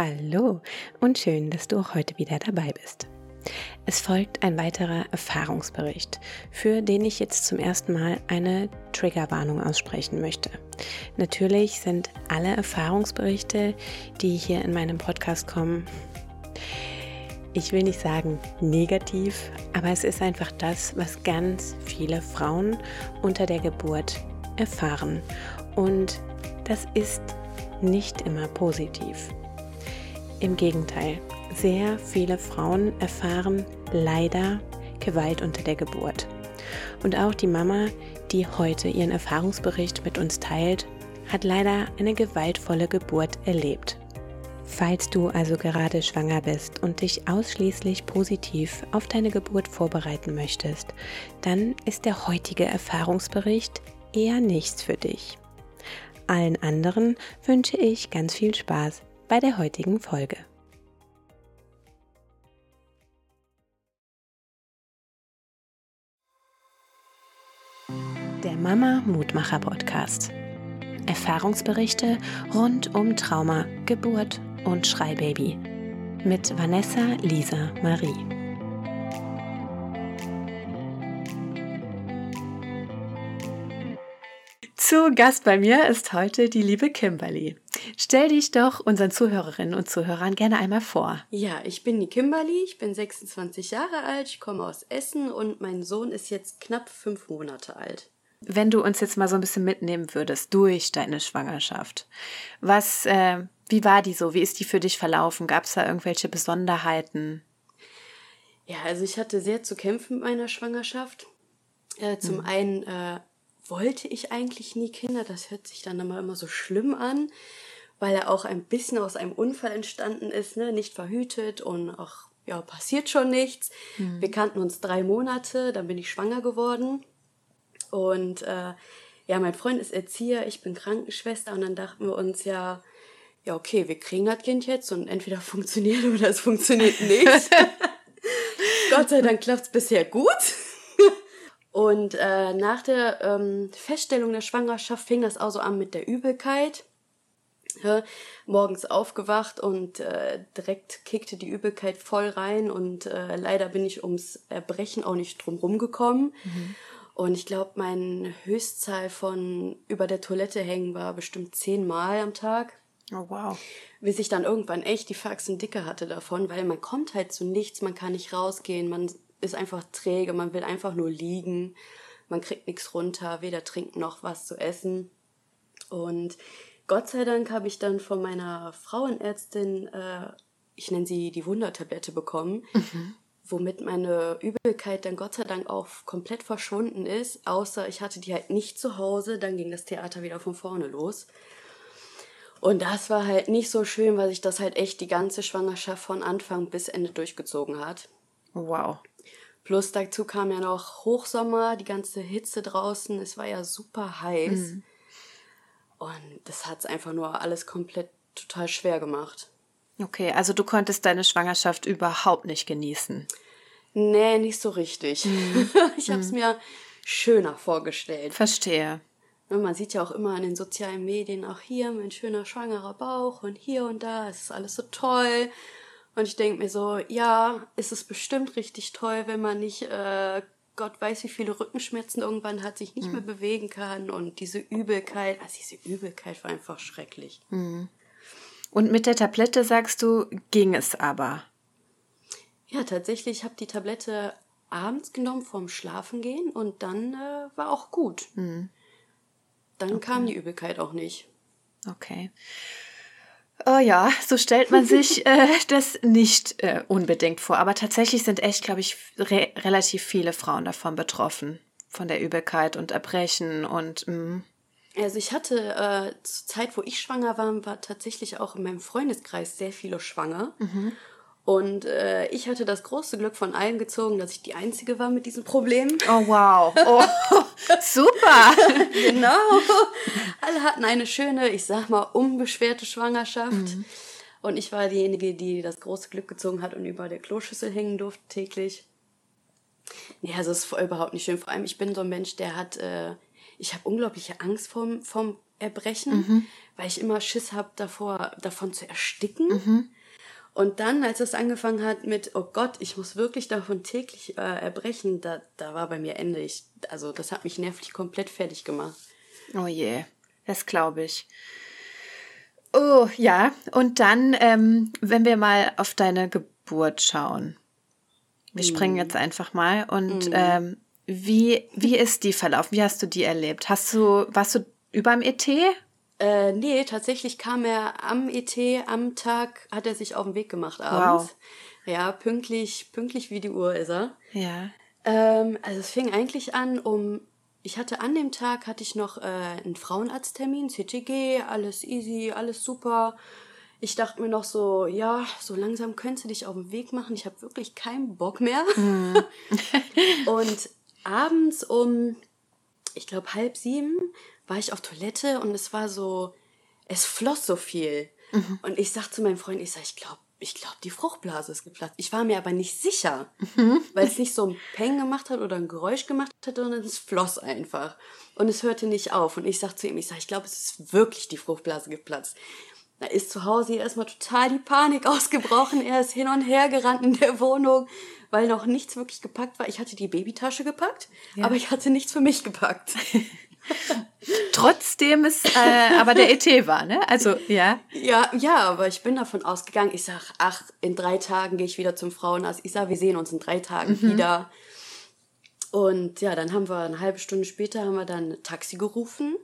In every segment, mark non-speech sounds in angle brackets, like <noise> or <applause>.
Hallo und schön, dass du auch heute wieder dabei bist. Es folgt ein weiterer Erfahrungsbericht, für den ich jetzt zum ersten Mal eine Triggerwarnung aussprechen möchte. Natürlich sind alle Erfahrungsberichte, die hier in meinem Podcast kommen, ich will nicht sagen negativ, aber es ist einfach das, was ganz viele Frauen unter der Geburt erfahren. Und das ist nicht immer positiv. Im Gegenteil, sehr viele Frauen erfahren leider Gewalt unter der Geburt. Und auch die Mama, die heute ihren Erfahrungsbericht mit uns teilt, hat leider eine gewaltvolle Geburt erlebt. Falls du also gerade schwanger bist und dich ausschließlich positiv auf deine Geburt vorbereiten möchtest, dann ist der heutige Erfahrungsbericht eher nichts für dich. Allen anderen wünsche ich ganz viel Spaß bei der heutigen Folge. Der Mama Mutmacher Podcast. Erfahrungsberichte rund um Trauma, Geburt und Schreibaby mit Vanessa Lisa Marie. Zu Gast bei mir ist heute die liebe Kimberly. Stell dich doch unseren Zuhörerinnen und Zuhörern gerne einmal vor. Ja, ich bin die Kimberly, ich bin 26 Jahre alt, ich komme aus Essen und mein Sohn ist jetzt knapp fünf Monate alt. Wenn du uns jetzt mal so ein bisschen mitnehmen würdest durch deine Schwangerschaft, was, äh, wie war die so? Wie ist die für dich verlaufen? Gab es da irgendwelche Besonderheiten? Ja, also ich hatte sehr zu kämpfen mit meiner Schwangerschaft. Äh, zum mhm. einen äh, wollte ich eigentlich nie Kinder, das hört sich dann immer, immer so schlimm an, weil er auch ein bisschen aus einem Unfall entstanden ist, ne? nicht verhütet und auch, ja, passiert schon nichts. Mhm. Wir kannten uns drei Monate, dann bin ich schwanger geworden. Und äh, ja, mein Freund ist Erzieher, ich bin Krankenschwester und dann dachten wir uns ja, ja, okay, wir kriegen das Kind jetzt und entweder <laughs> funktioniert oder es funktioniert nicht. <laughs> Gott sei Dank klappt es bisher gut. und äh, nach der ähm, Feststellung der Schwangerschaft fing das auch so an mit der Übelkeit. Ja, morgens aufgewacht und äh, direkt kickte die Übelkeit voll rein und äh, leider bin ich ums Erbrechen auch nicht drum rumgekommen. Mhm. Und ich glaube, meine Höchstzahl von über der Toilette hängen war bestimmt zehnmal am Tag. Oh wow. Bis ich dann irgendwann echt die Faxen dicke hatte davon, weil man kommt halt zu nichts, man kann nicht rausgehen, man ist einfach träge, man will einfach nur liegen, man kriegt nichts runter, weder trinken noch was zu essen. Und Gott sei Dank habe ich dann von meiner Frauenärztin, äh, ich nenne sie die Wundertablette bekommen, mhm womit meine Übelkeit dann Gott sei Dank auch komplett verschwunden ist, außer ich hatte die halt nicht zu Hause, dann ging das Theater wieder von vorne los. Und das war halt nicht so schön, weil sich das halt echt die ganze Schwangerschaft von Anfang bis Ende durchgezogen hat. Wow. Plus dazu kam ja noch Hochsommer, die ganze Hitze draußen, es war ja super heiß. Mhm. Und das hat es einfach nur alles komplett total schwer gemacht. Okay, also du konntest deine Schwangerschaft überhaupt nicht genießen. Nee, nicht so richtig. Mhm. <laughs> ich habe es mhm. mir schöner vorgestellt. Verstehe. Man sieht ja auch immer in den sozialen Medien, auch hier mein schöner schwangerer Bauch und hier und da, es ist alles so toll. Und ich denke mir so, ja, ist es bestimmt richtig toll, wenn man nicht, äh, Gott weiß, wie viele Rückenschmerzen irgendwann hat, sich nicht mhm. mehr bewegen kann und diese Übelkeit, also diese Übelkeit war einfach schrecklich. Mhm. Und mit der Tablette sagst du, ging es aber? Ja, tatsächlich, ich habe die Tablette abends genommen vorm Schlafengehen und dann äh, war auch gut. Mhm. Dann okay. kam die Übelkeit auch nicht. Okay. Oh ja, so stellt man <laughs> sich äh, das nicht äh, unbedingt vor. Aber tatsächlich sind echt, glaube ich, re relativ viele Frauen davon betroffen. Von der Übelkeit und Erbrechen und. Mh. Mm. Also ich hatte äh, zur Zeit, wo ich schwanger war, war tatsächlich auch in meinem Freundeskreis sehr viele schwanger. Mhm. Und äh, ich hatte das große Glück von allen gezogen, dass ich die Einzige war mit diesem Problem. Oh wow. Oh, <laughs> super. genau. Alle hatten eine schöne, ich sag mal, unbeschwerte Schwangerschaft. Mhm. Und ich war diejenige, die das große Glück gezogen hat und über der Kloschüssel hängen durfte täglich. Nee, also es ist überhaupt nicht schön. Vor allem, ich bin so ein Mensch, der hat äh, ich habe unglaubliche Angst vorm, vorm erbrechen, mhm. weil ich immer Schiss habe davor, davon zu ersticken. Mhm. Und dann, als es angefangen hat mit, oh Gott, ich muss wirklich davon täglich äh, erbrechen, da, da war bei mir Ende. Ich, also das hat mich nervlich komplett fertig gemacht. Oh je, das glaube ich. Oh ja, und dann, ähm, wenn wir mal auf deine Geburt schauen. Wir mm. springen jetzt einfach mal. Und mm. ähm, wie, wie ist die verlaufen? Wie hast du die erlebt? Hast du, warst du überm ET? Äh, nee, tatsächlich kam er am ET, am Tag hat er sich auf den Weg gemacht abends. Wow. Ja, pünktlich, pünktlich wie die Uhr ist er. Ja. Ähm, also es fing eigentlich an um ich hatte an dem Tag hatte ich noch äh, einen Frauenarzttermin, CTG, alles easy, alles super. Ich dachte mir noch so, ja, so langsam könntest du dich auf den Weg machen. Ich habe wirklich keinen Bock mehr. Mhm. <laughs> und abends um, ich glaube, halb sieben war ich auf Toilette und es war so, es floss so viel. Mhm. Und ich sag zu meinem Freund, ich sag, ich glaube, ich glaube, die Fruchtblase ist geplatzt. Ich war mir aber nicht sicher, mhm. weil es nicht so ein Peng gemacht hat oder ein Geräusch gemacht hat, sondern es floss einfach. Und es hörte nicht auf. Und ich sag zu ihm, ich sag, ich glaube, es ist wirklich die Fruchtblase geplatzt. Da ist zu Hause erstmal total die Panik <laughs> ausgebrochen. Er ist hin und her gerannt in der Wohnung, weil noch nichts wirklich gepackt war. Ich hatte die Babytasche gepackt, ja. aber ich hatte nichts für mich gepackt. <laughs> <laughs> Trotzdem es äh, aber der ET war, ne? Also, ja. Ja, ja, aber ich bin davon ausgegangen. Ich sag, ach, in drei Tagen gehe ich wieder zum Frauenarzt. Ich sag, wir sehen uns in drei Tagen mhm. wieder. Und ja, dann haben wir eine halbe Stunde später haben wir dann ein Taxi gerufen.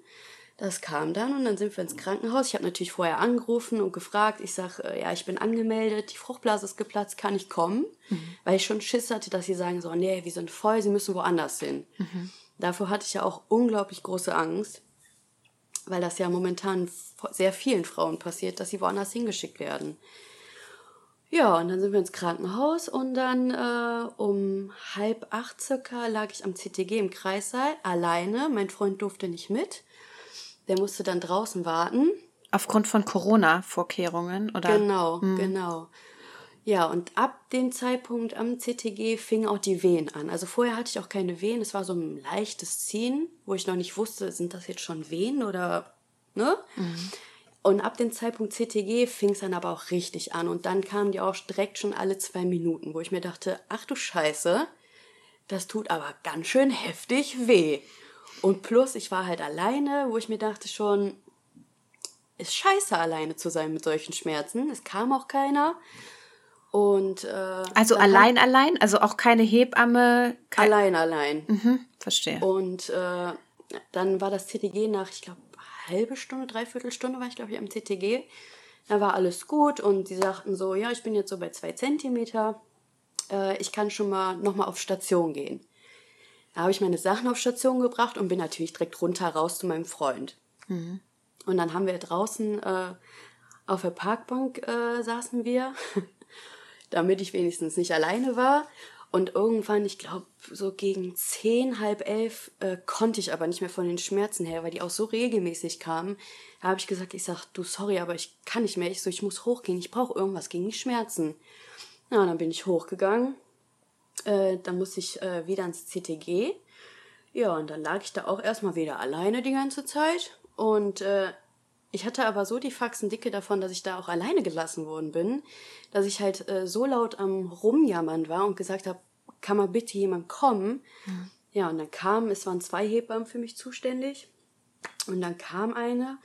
Das kam dann und dann sind wir ins Krankenhaus. Ich habe natürlich vorher angerufen und gefragt. Ich sag, äh, ja, ich bin angemeldet, die Fruchtblase ist geplatzt, kann ich kommen? Mhm. Weil ich schon Schiss hatte, dass sie sagen so, nee, wir sind voll, sie müssen woanders hin. Mhm. Davor hatte ich ja auch unglaublich große Angst, weil das ja momentan sehr vielen Frauen passiert, dass sie woanders hingeschickt werden. Ja, und dann sind wir ins Krankenhaus und dann äh, um halb acht circa lag ich am CTG im Kreissaal alleine. Mein Freund durfte nicht mit. Der musste dann draußen warten. Aufgrund von Corona-Vorkehrungen, oder? Genau, hm. genau. Ja, und ab dem Zeitpunkt am CTG fingen auch die Wehen an. Also vorher hatte ich auch keine Wehen, es war so ein leichtes Ziehen, wo ich noch nicht wusste, sind das jetzt schon Wehen oder, ne? Mhm. Und ab dem Zeitpunkt CTG fing es dann aber auch richtig an. Und dann kamen die auch direkt schon alle zwei Minuten, wo ich mir dachte, ach du Scheiße, das tut aber ganz schön heftig weh. Und plus, ich war halt alleine, wo ich mir dachte schon, ist scheiße alleine zu sein mit solchen Schmerzen. Es kam auch keiner. Und, äh, also allein, hat, allein? Also auch keine Hebamme? Kein allein, allein. Mhm, verstehe. Und äh, dann war das CTG nach, ich glaube, halbe Stunde, dreiviertel Stunde war ich, glaube ich, am CTG. Da war alles gut und sie sagten so, ja, ich bin jetzt so bei zwei Zentimeter. Äh, ich kann schon mal nochmal auf Station gehen. Da habe ich meine Sachen auf Station gebracht und bin natürlich direkt runter raus zu meinem Freund. Mhm. Und dann haben wir draußen äh, auf der Parkbank äh, saßen wir damit ich wenigstens nicht alleine war. Und irgendwann, ich glaube, so gegen zehn, halb elf äh, konnte ich aber nicht mehr von den Schmerzen her, weil die auch so regelmäßig kamen. Da habe ich gesagt, ich sag, du, sorry, aber ich kann nicht mehr. Ich so, ich muss hochgehen, ich brauche irgendwas gegen die Schmerzen. Ja, dann bin ich hochgegangen. Äh, dann musste ich äh, wieder ins CTG. Ja, und dann lag ich da auch erstmal wieder alleine die ganze Zeit. Und äh, ich hatte aber so die Faxen dicke davon, dass ich da auch alleine gelassen worden bin, dass ich halt äh, so laut am Rumjammern war und gesagt habe, kann mal bitte jemand kommen? Mhm. Ja, und dann kam, es waren zwei Hebammen für mich zuständig. Und dann kam eine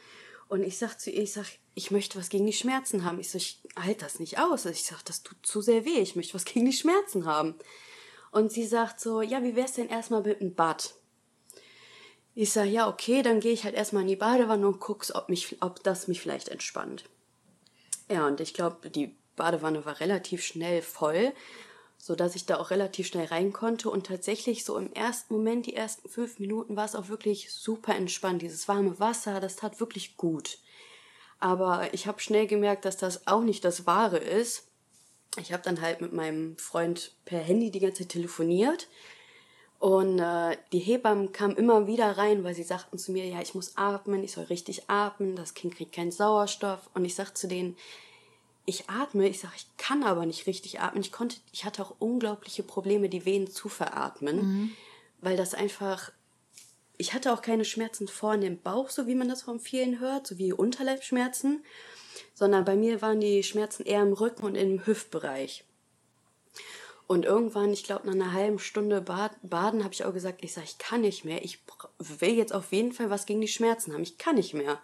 und ich sag zu ihr, ich sag, ich möchte was gegen die Schmerzen haben. Ich sag, ich halte das nicht aus. Ich sag, das tut zu sehr weh. Ich möchte was gegen die Schmerzen haben. Und sie sagt so, ja, wie wär's denn erstmal mit einem Bad? Ich sage, ja, okay, dann gehe ich halt erstmal in die Badewanne und guck's, ob, ob das mich vielleicht entspannt. Ja, und ich glaube, die Badewanne war relativ schnell voll, so dass ich da auch relativ schnell rein konnte. Und tatsächlich so im ersten Moment, die ersten fünf Minuten, war es auch wirklich super entspannt. Dieses warme Wasser, das tat wirklich gut. Aber ich habe schnell gemerkt, dass das auch nicht das Wahre ist. Ich habe dann halt mit meinem Freund per Handy die ganze Zeit telefoniert und äh, die Hebammen kamen immer wieder rein, weil sie sagten zu mir, ja, ich muss atmen, ich soll richtig atmen, das Kind kriegt keinen Sauerstoff. Und ich sagte zu denen, ich atme, ich sage, ich kann aber nicht richtig atmen. Ich konnte, ich hatte auch unglaubliche Probleme, die Venen zu veratmen, mhm. weil das einfach ich hatte auch keine Schmerzen vorne im Bauch, so wie man das von vielen hört, so wie Unterleibschmerzen, sondern bei mir waren die Schmerzen eher im Rücken und im Hüftbereich. Und irgendwann, ich glaube, nach einer halben Stunde Bad Baden habe ich auch gesagt, ich sage, ich kann nicht mehr. Ich will jetzt auf jeden Fall was gegen die Schmerzen haben. Ich kann nicht mehr.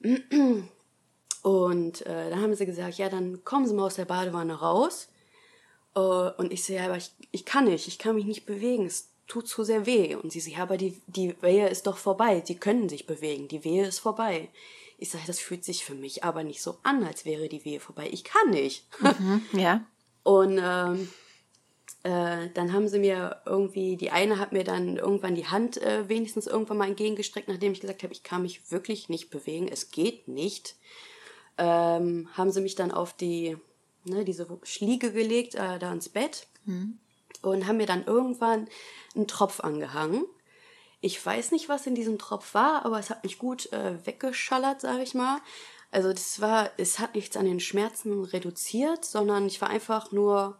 Mhm. Und äh, dann haben sie gesagt, ja, dann kommen Sie mal aus der Badewanne raus. Äh, und ich sehe, so, ja, aber ich, ich kann nicht, ich kann mich nicht bewegen, es tut zu sehr weh. Und sie so, ja, aber die, die Wehe ist doch vorbei, sie können sich bewegen, die Wehe ist vorbei. Ich sage, das fühlt sich für mich aber nicht so an, als wäre die Wehe vorbei. Ich kann nicht. Mhm, ja. <laughs> Und ähm, äh, dann haben sie mir irgendwie, die eine hat mir dann irgendwann die Hand äh, wenigstens irgendwann mal entgegengestreckt, nachdem ich gesagt habe, ich kann mich wirklich nicht bewegen, es geht nicht ähm, haben sie mich dann auf die, ne, diese Schliege gelegt, äh, da ins Bett mhm. und haben mir dann irgendwann einen Tropf angehangen. Ich weiß nicht, was in diesem Tropf war, aber es hat mich gut äh, weggeschallert, sage ich mal. Also das war, es hat nichts an den Schmerzen reduziert, sondern ich war einfach nur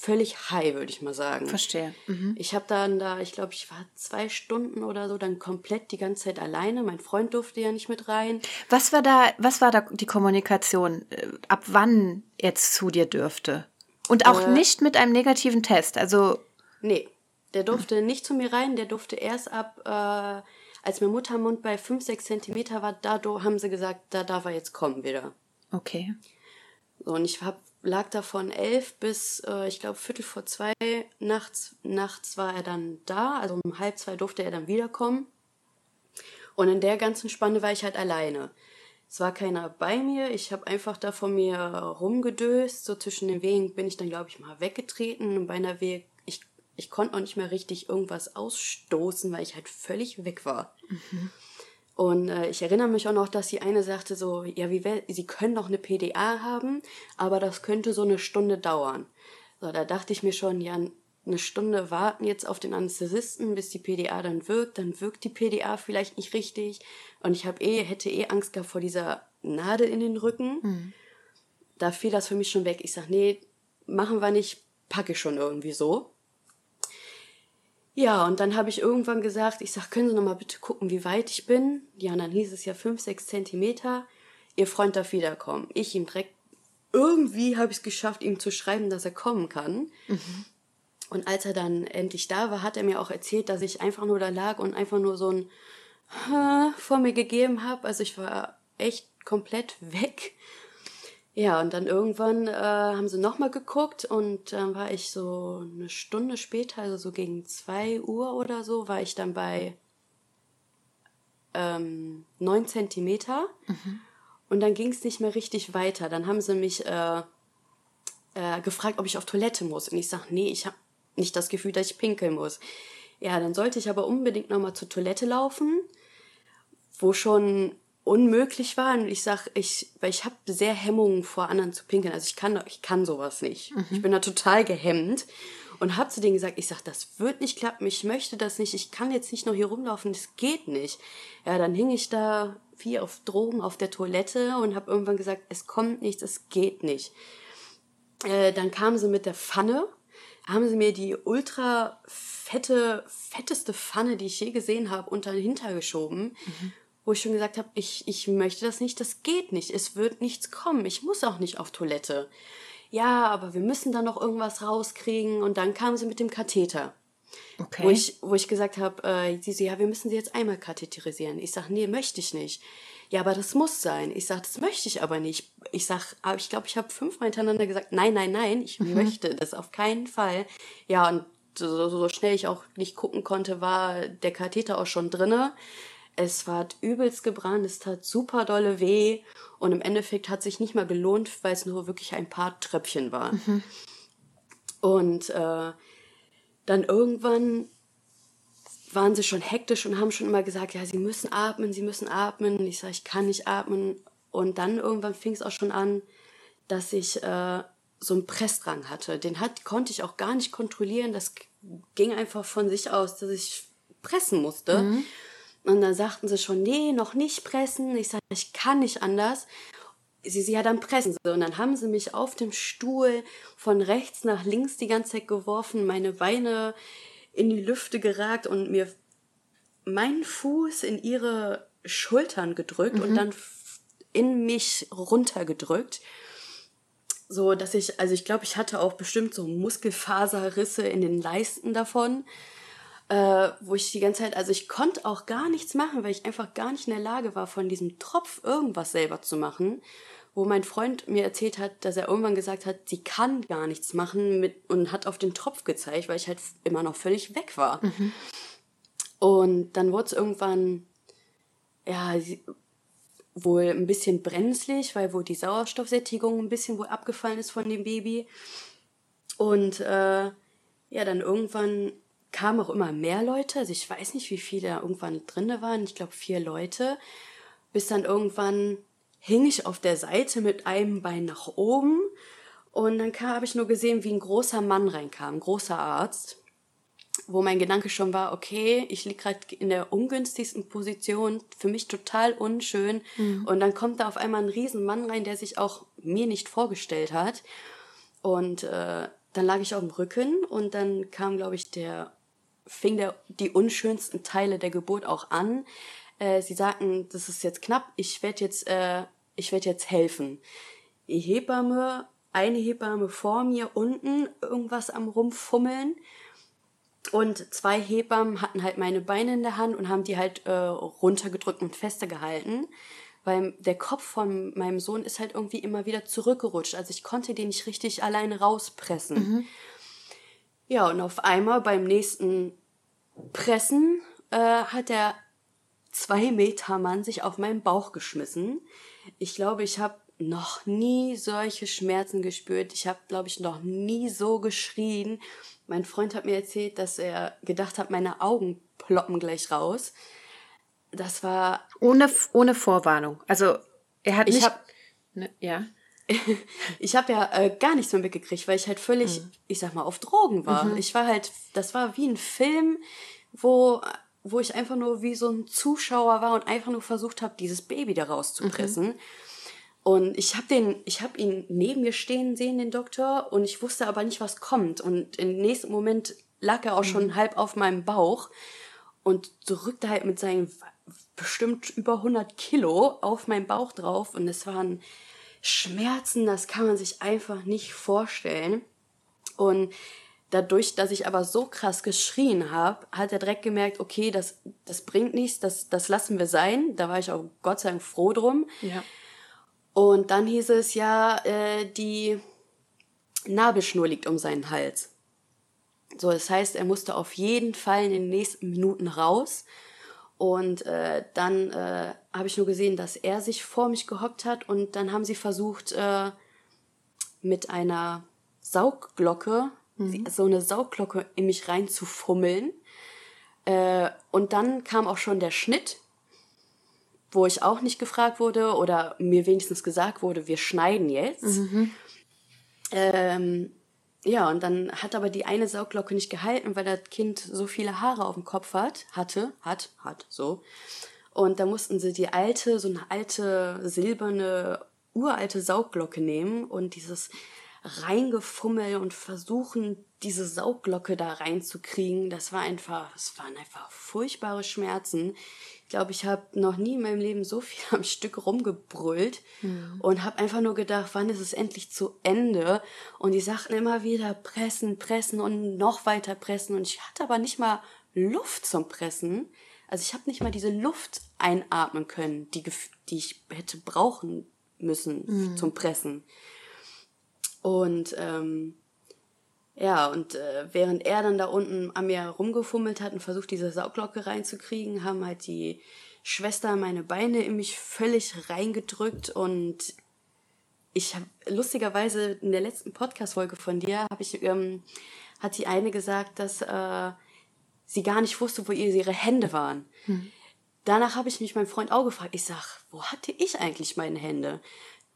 völlig high, würde ich mal sagen. Verstehe. Mhm. Ich habe dann da, ich glaube, ich war zwei Stunden oder so dann komplett die ganze Zeit alleine. Mein Freund durfte ja nicht mit rein. Was war da, was war da die Kommunikation? Äh, ab wann jetzt zu dir dürfte? Und auch äh, nicht mit einem negativen Test, also. Nee, der durfte nicht zu mir rein, der durfte erst ab, äh, als mein Muttermund bei 5, 6 Zentimeter war, da haben sie gesagt, da darf er jetzt kommen wieder. Okay. So, und ich habe lag da von elf bis, äh, ich glaube, Viertel vor zwei nachts, nachts war er dann da. Also um halb zwei durfte er dann wiederkommen. Und in der ganzen Spanne war ich halt alleine. Es war keiner bei mir. Ich habe einfach da von mir rumgedöst. So zwischen den Wegen bin ich dann, glaube ich, mal weggetreten. Und bei einer Wehe, ich, ich konnte auch nicht mehr richtig irgendwas ausstoßen, weil ich halt völlig weg war. Mhm. Und äh, ich erinnere mich auch noch, dass die eine sagte so, ja, wie wär, sie können doch eine PDA haben, aber das könnte so eine Stunde dauern. So, da dachte ich mir schon, ja, eine Stunde warten jetzt auf den Anästhesisten, bis die PDA dann wirkt, dann wirkt die PDA vielleicht nicht richtig. Und ich habe eh, hätte eh Angst gehabt vor dieser Nadel in den Rücken. Mhm. Da fiel das für mich schon weg. Ich sag, nee, machen wir nicht, packe ich schon irgendwie so. Ja, und dann habe ich irgendwann gesagt, ich sag, können Sie noch mal bitte gucken, wie weit ich bin? Ja, und dann hieß es ja fünf, sechs Zentimeter. Ihr Freund darf wiederkommen. Ich ihm direkt, irgendwie habe ich es geschafft, ihm zu schreiben, dass er kommen kann. Mhm. Und als er dann endlich da war, hat er mir auch erzählt, dass ich einfach nur da lag und einfach nur so ein vor mir gegeben habe. Also ich war echt komplett weg. Ja, und dann irgendwann äh, haben sie nochmal geguckt und dann war ich so eine Stunde später, also so gegen zwei Uhr oder so, war ich dann bei ähm, 9 Zentimeter. Mhm. Und dann ging es nicht mehr richtig weiter. Dann haben sie mich äh, äh, gefragt, ob ich auf Toilette muss. Und ich sage, nee, ich habe nicht das Gefühl, dass ich pinkeln muss. Ja, dann sollte ich aber unbedingt nochmal zur Toilette laufen, wo schon unmöglich war. Und ich sag, ich, weil ich habe sehr Hemmungen vor anderen zu pinkeln. Also ich kann, ich kann sowas nicht. Mhm. Ich bin da total gehemmt und habe zu denen gesagt, ich sag, das wird nicht klappen. Ich möchte das nicht. Ich kann jetzt nicht noch hier rumlaufen. Das geht nicht. Ja, dann hing ich da wie auf Drogen auf der Toilette und habe irgendwann gesagt, es kommt nichts, es geht nicht. Äh, dann kamen sie mit der Pfanne, haben sie mir die ultra fette, fetteste Pfanne, die ich je gesehen habe, unter den Hinter geschoben. Mhm wo ich schon gesagt habe, ich, ich möchte das nicht, das geht nicht, es wird nichts kommen, ich muss auch nicht auf Toilette. Ja, aber wir müssen da noch irgendwas rauskriegen und dann kam sie mit dem Katheter. Okay. Wo ich, wo ich gesagt habe, äh, sie so, ja, wir müssen sie jetzt einmal katheterisieren. Ich sage, nee, möchte ich nicht. Ja, aber das muss sein. Ich sage, das möchte ich aber nicht. Ich sag, aber ich glaube, ich habe fünfmal hintereinander gesagt, nein, nein, nein, ich mhm. möchte das auf keinen Fall. Ja, und so, so schnell ich auch nicht gucken konnte, war der Katheter auch schon drinne. Es war übelst gebrannt, es tat super dolle weh und im Endeffekt hat sich nicht mal gelohnt, weil es nur wirklich ein paar Tröpfchen war. Mhm. Und äh, dann irgendwann waren sie schon hektisch und haben schon immer gesagt, ja, sie müssen atmen, sie müssen atmen. Ich sage, ich kann nicht atmen. Und dann irgendwann fing es auch schon an, dass ich äh, so einen Pressdrang hatte. Den hat, konnte ich auch gar nicht kontrollieren. Das ging einfach von sich aus, dass ich pressen musste. Mhm. Und dann sagten sie schon, nee, noch nicht pressen. Ich sage, ich kann nicht anders. Sie, sie ja, dann pressen. Und dann haben sie mich auf dem Stuhl von rechts nach links die ganze Zeit geworfen, meine Beine in die Lüfte geragt und mir meinen Fuß in ihre Schultern gedrückt mhm. und dann in mich runtergedrückt. So, dass ich, also ich glaube, ich hatte auch bestimmt so Muskelfaserrisse in den Leisten davon, äh, wo ich die ganze Zeit, also ich konnte auch gar nichts machen, weil ich einfach gar nicht in der Lage war, von diesem Tropf irgendwas selber zu machen. Wo mein Freund mir erzählt hat, dass er irgendwann gesagt hat, sie kann gar nichts machen mit, und hat auf den Tropf gezeigt, weil ich halt immer noch völlig weg war. Mhm. Und dann wurde es irgendwann, ja, wohl ein bisschen brenzlig, weil wohl die Sauerstoffsättigung ein bisschen wohl abgefallen ist von dem Baby. Und äh, ja, dann irgendwann kamen auch immer mehr Leute. Also ich weiß nicht, wie viele da irgendwann drinne waren. Ich glaube vier Leute. Bis dann irgendwann hing ich auf der Seite mit einem Bein nach oben. Und dann habe ich nur gesehen, wie ein großer Mann reinkam, ein großer Arzt wo mein Gedanke schon war, okay, ich liege gerade in der ungünstigsten Position, für mich total unschön. Mhm. Und dann kommt da auf einmal ein Riesenmann rein, der sich auch mir nicht vorgestellt hat. Und äh, dann lag ich auf dem Rücken und dann kam, glaube ich, der, fing der, die unschönsten Teile der Geburt auch an. Äh, sie sagten, das ist jetzt knapp, ich werde jetzt, äh, ich werde jetzt helfen. Die Hebamme, eine Hebamme vor mir unten, irgendwas am Rumfummeln und zwei Hebammen hatten halt meine Beine in der Hand und haben die halt äh, runtergedrückt und fester gehalten. Weil der Kopf von meinem Sohn ist halt irgendwie immer wieder zurückgerutscht. Also ich konnte den nicht richtig alleine rauspressen. Mhm. Ja, und auf einmal beim nächsten Pressen äh, hat der zwei Meter Mann sich auf meinen Bauch geschmissen. Ich glaube, ich habe noch nie solche Schmerzen gespürt. Ich habe, glaube ich, noch nie so geschrien. Mein Freund hat mir erzählt, dass er gedacht hat, meine Augen ploppen gleich raus. Das war. Ohne, ohne Vorwarnung. Also, er hat ich nicht. Hab, ne, ja. <laughs> ich habe ja äh, gar nichts mehr mitgekriegt, weil ich halt völlig, mhm. ich sag mal, auf Drogen war. Mhm. Ich war halt, das war wie ein Film, wo, wo ich einfach nur wie so ein Zuschauer war und einfach nur versucht habe, dieses Baby da rauszupressen. Mhm. Und ich habe den, ich habe ihn neben mir stehen sehen, den Doktor, und ich wusste aber nicht, was kommt. Und im nächsten Moment lag er auch schon mhm. halb auf meinem Bauch und drückte halt mit seinen bestimmt über 100 Kilo auf meinen Bauch drauf. Und es waren Schmerzen, das kann man sich einfach nicht vorstellen. Und dadurch, dass ich aber so krass geschrien habe, hat er direkt gemerkt, okay, das, das bringt nichts, das, das lassen wir sein. Da war ich auch Gott sei Dank froh drum. Ja. Und dann hieß es ja, äh, die Nabelschnur liegt um seinen Hals. So, das heißt, er musste auf jeden Fall in den nächsten Minuten raus. Und äh, dann äh, habe ich nur gesehen, dass er sich vor mich gehockt hat und dann haben sie versucht, äh, mit einer Saugglocke, mhm. so eine Saugglocke in mich reinzufummeln. Äh, und dann kam auch schon der Schnitt wo ich auch nicht gefragt wurde oder mir wenigstens gesagt wurde, wir schneiden jetzt. Mhm. Ähm, ja, und dann hat aber die eine Sauglocke nicht gehalten, weil das Kind so viele Haare auf dem Kopf hat, hatte, hat, hat, so. Und da mussten sie die alte, so eine alte, silberne, uralte Saugglocke nehmen und dieses Reingefummel und versuchen, diese Saugglocke da reinzukriegen, das war einfach, es waren einfach furchtbare Schmerzen, glaube, ich habe noch nie in meinem Leben so viel am Stück rumgebrüllt mhm. und habe einfach nur gedacht, wann ist es endlich zu Ende? Und die sagten immer wieder pressen, pressen und noch weiter pressen. Und ich hatte aber nicht mal Luft zum Pressen. Also ich habe nicht mal diese Luft einatmen können, die, die ich hätte brauchen müssen mhm. zum Pressen. Und ähm, ja, und äh, während er dann da unten an mir rumgefummelt hat und versucht, diese Sauglocke reinzukriegen, haben halt die Schwester meine Beine in mich völlig reingedrückt und ich habe lustigerweise in der letzten Podcast-Folge von dir habe ich ähm, hat die eine gesagt, dass äh, sie gar nicht wusste, wo ihre Hände waren. Hm. Danach habe ich mich meinem Freund auch gefragt. Ich sag, wo hatte ich eigentlich meine Hände?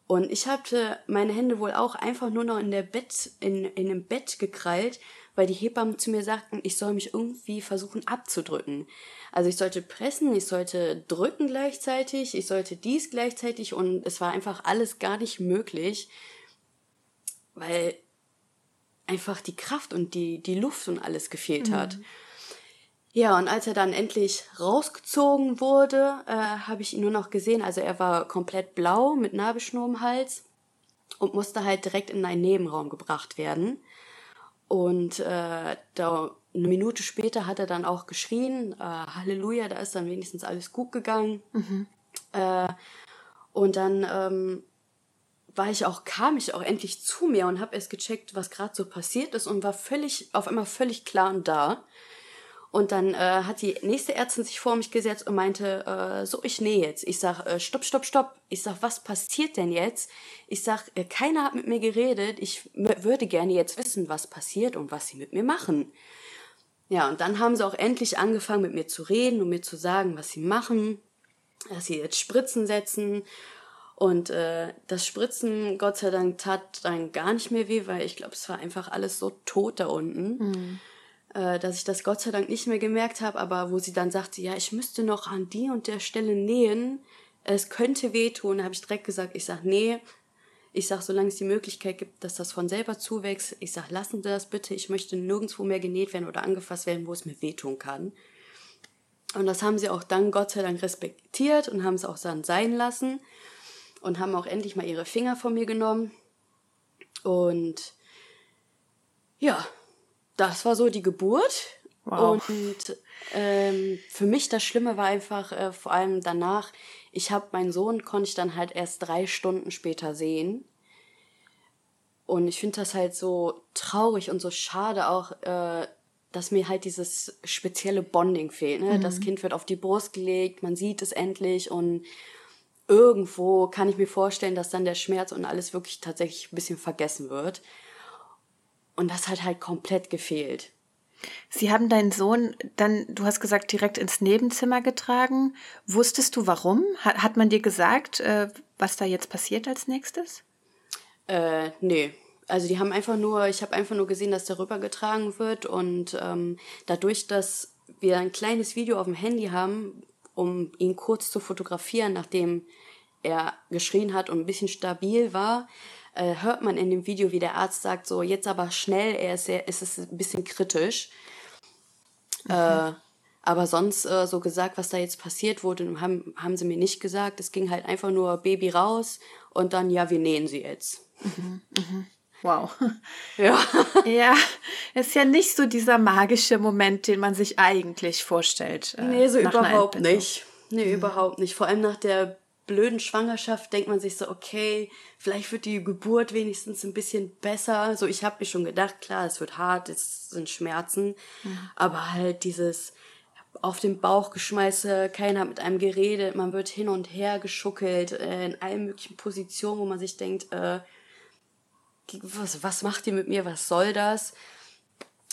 Und ich hatte meine Hände wohl auch einfach nur noch in der Bett, in, in dem Bett gekrallt, weil die Hebammen zu mir sagten, ich soll mich irgendwie versuchen abzudrücken. Also ich sollte pressen, ich sollte drücken gleichzeitig, ich sollte dies gleichzeitig und es war einfach alles gar nicht möglich, weil einfach die Kraft und die, die Luft und alles gefehlt hat. Ja, und als er dann endlich rausgezogen wurde, äh, habe ich ihn nur noch gesehen. Also er war komplett blau mit Nabelschnur im Hals und musste halt direkt in einen Nebenraum gebracht werden. Und äh, da eine Minute später hat er dann auch geschrien, äh, Halleluja, da ist dann wenigstens alles gut gegangen. Mhm. Äh, und dann ähm, war ich auch, kam ich auch endlich zu mir und habe erst gecheckt, was gerade so passiert ist und war völlig, auf einmal völlig klar und da. Und dann äh, hat die nächste Ärztin sich vor mich gesetzt und meinte, äh, so, ich nähe jetzt. Ich sag, äh, stopp, stopp, stopp. Ich sag, was passiert denn jetzt? Ich sag, äh, keiner hat mit mir geredet. Ich würde gerne jetzt wissen, was passiert und was sie mit mir machen. Ja, und dann haben sie auch endlich angefangen, mit mir zu reden und mir zu sagen, was sie machen, dass sie jetzt Spritzen setzen. Und äh, das Spritzen, Gott sei Dank, tat dann gar nicht mehr weh, weil ich glaube, es war einfach alles so tot da unten. Mhm äh, dass ich das Gott sei Dank nicht mehr gemerkt habe, aber wo sie dann sagte, ja, ich müsste noch an die und der Stelle nähen, es könnte wehtun, habe ich direkt gesagt, ich sag nee, ich sag, solange es die Möglichkeit gibt, dass das von selber zuwächst, ich sag, lassen Sie das bitte, ich möchte nirgendwo mehr genäht werden oder angefasst werden, wo es mir wehtun kann. Und das haben sie auch dann Gott sei Dank respektiert und haben es auch dann sein lassen und haben auch endlich mal ihre Finger von mir genommen. Und ja, das war so die Geburt. Wow. Und ähm, für mich das Schlimme war einfach äh, vor allem danach, ich habe meinen Sohn, konnte ich dann halt erst drei Stunden später sehen. Und ich finde das halt so traurig und so schade auch, äh, dass mir halt dieses spezielle Bonding fehlt. Ne? Mhm. Das Kind wird auf die Brust gelegt, man sieht es endlich und irgendwo kann ich mir vorstellen, dass dann der Schmerz und alles wirklich tatsächlich ein bisschen vergessen wird. Und das hat halt komplett gefehlt. Sie haben deinen Sohn dann, du hast gesagt, direkt ins Nebenzimmer getragen. Wusstest du warum? Hat, hat man dir gesagt, äh, was da jetzt passiert als nächstes? Äh, nee. Also die haben einfach nur, ich habe einfach nur gesehen, dass der rübergetragen wird und ähm, dadurch, dass wir ein kleines Video auf dem Handy haben, um ihn kurz zu fotografieren, nachdem er geschrien hat und ein bisschen stabil war, äh, hört man in dem Video, wie der Arzt sagt, so jetzt aber schnell, er ist, sehr, ist es ein bisschen kritisch. Mhm. Äh, aber sonst äh, so gesagt, was da jetzt passiert wurde, haben, haben sie mir nicht gesagt. Es ging halt einfach nur Baby raus und dann, ja, wir nähen sie jetzt. Mhm, mhm. Wow. <laughs> Ja. ja, ist ja nicht so dieser magische Moment, den man sich eigentlich vorstellt. Äh, nee, so überhaupt nicht. Nee, mhm. überhaupt nicht. Vor allem nach der blöden Schwangerschaft denkt man sich so, okay, vielleicht wird die Geburt wenigstens ein bisschen besser. So, ich habe mir schon gedacht, klar, es wird hart, es sind Schmerzen, mhm. aber halt dieses auf den Bauch geschmeiße, keiner hat mit einem geredet, man wird hin und her geschuckelt, äh, in allen möglichen Positionen, wo man sich denkt, äh, was, was macht ihr mit mir, was soll das?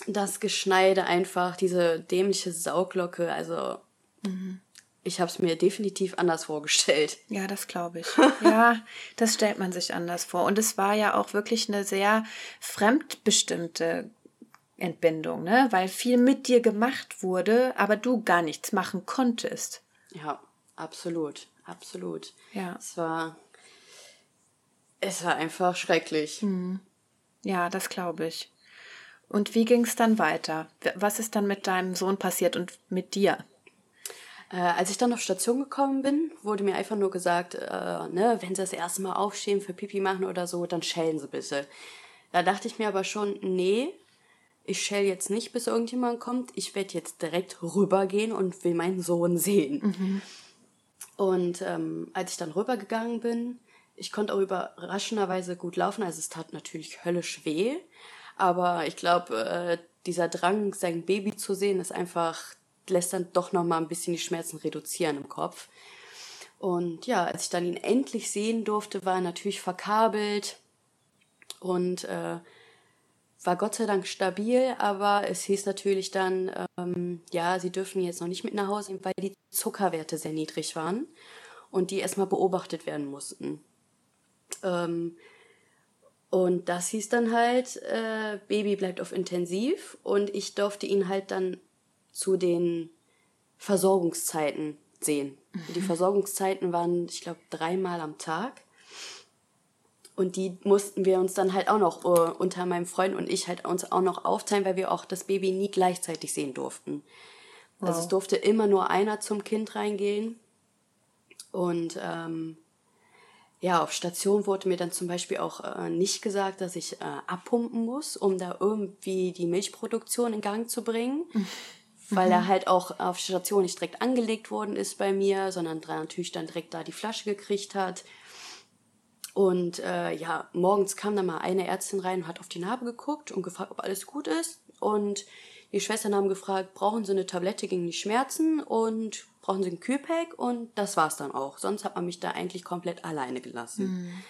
Das Geschneide einfach, diese dämliche Sauglocke, also mhm ich habe es mir definitiv anders vorgestellt. Ja, das glaube ich. <laughs> Ja, das stellt man sich anders vor. Und es war ja auch wirklich eine sehr fremdbestimmte Entbindung, ne? weil viel mit dir gemacht wurde, aber du gar nichts machen konntest. Ja, absolut, absolut. Ja. Es war, es war einfach schrecklich. Hm. Ja, das glaube ich. Und wie ging es dann weiter? Was ist dann mit deinem Sohn passiert und mit dir? Äh, als ich dann auf Station gekommen bin, wurde mir einfach nur gesagt, äh, ne, wenn sie das erste Mal aufstehen für Pipi machen oder so, dann schellen sie bitte. Da dachte ich mir aber schon, nee, ich schell jetzt nicht, bis irgendjemand kommt. Ich werde jetzt direkt rübergehen und will meinen Sohn sehen. Mhm. Und ähm, als ich dann rübergegangen bin, ich konnte auch überraschenderweise gut laufen. Also es tat natürlich höllisch weh. Aber ich glaube, äh, dieser Drang, sein Baby zu sehen, ist einfach lässt dann doch noch mal ein bisschen die Schmerzen reduzieren im Kopf. Und ja, als ich dann ihn endlich sehen durfte, war er natürlich verkabelt und äh, war Gott sei Dank stabil, aber es hieß natürlich dann, ähm, ja, sie dürfen jetzt noch nicht mit nach Hause, weil die Zuckerwerte sehr niedrig waren und die erstmal beobachtet werden mussten. Ähm, und das hieß dann halt, äh, Baby bleibt auf Intensiv und ich durfte ihn halt dann zu den Versorgungszeiten sehen. Mhm. Die Versorgungszeiten waren, ich glaube, dreimal am Tag. Und die mussten wir uns dann halt auch noch uh, unter meinem Freund und ich halt uns auch noch aufteilen, weil wir auch das Baby nie gleichzeitig sehen durften. Wow. Also es durfte immer nur einer zum Kind reingehen. Und ähm, ja, auf Station wurde mir dann zum Beispiel auch äh, nicht gesagt, dass ich äh, abpumpen muss, um da irgendwie die Milchproduktion in Gang zu bringen. Mhm. Weil er halt auch auf Station nicht direkt angelegt worden ist bei mir, sondern natürlich dann direkt da die Flasche gekriegt hat. Und äh, ja, morgens kam dann mal eine Ärztin rein und hat auf die Narbe geguckt und gefragt, ob alles gut ist. Und die Schwestern haben gefragt, brauchen sie eine Tablette gegen die Schmerzen und brauchen sie ein Kühlpack und das war's dann auch. Sonst hat man mich da eigentlich komplett alleine gelassen. Mhm.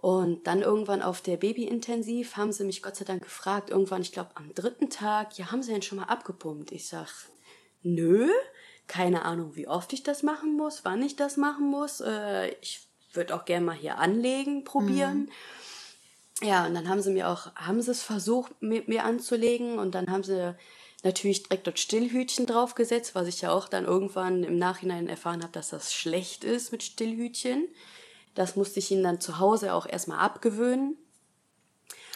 Und dann irgendwann auf der Babyintensiv haben sie mich Gott sei Dank gefragt, irgendwann, ich glaube am dritten Tag, ja, haben sie denn schon mal abgepumpt? Ich sag, nö, keine Ahnung, wie oft ich das machen muss, wann ich das machen muss. Äh, ich würde auch gerne mal hier anlegen, probieren. Mhm. Ja, und dann haben sie mir auch, haben sie es versucht, mit mir anzulegen und dann haben sie natürlich direkt dort Stillhütchen draufgesetzt, was ich ja auch dann irgendwann im Nachhinein erfahren habe, dass das schlecht ist mit Stillhütchen. Das musste ich ihnen dann zu Hause auch erstmal abgewöhnen.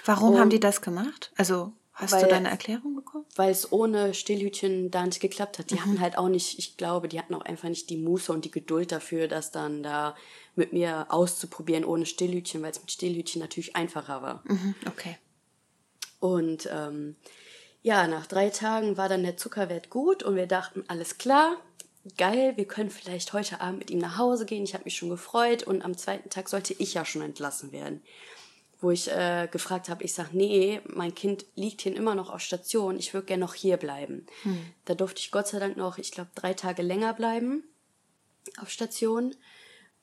Warum und haben die das gemacht? Also Hast weil, du deine Erklärung bekommen? Weil es ohne Stillhütchen da nicht geklappt hat. Die mhm. hatten halt auch nicht, ich glaube, die hatten auch einfach nicht die Muße und die Geduld dafür, das dann da mit mir auszuprobieren ohne Stillhütchen, weil es mit Stillhütchen natürlich einfacher war. Mhm, okay. Und ähm, ja, nach drei Tagen war dann der Zuckerwert gut und wir dachten, alles klar, geil, wir können vielleicht heute Abend mit ihm nach Hause gehen. Ich habe mich schon gefreut und am zweiten Tag sollte ich ja schon entlassen werden. Wo ich äh, gefragt habe, ich sage, nee, mein Kind liegt hier immer noch auf Station, ich würde gerne noch hier bleiben. Hm. Da durfte ich Gott sei Dank noch, ich glaube, drei Tage länger bleiben auf Station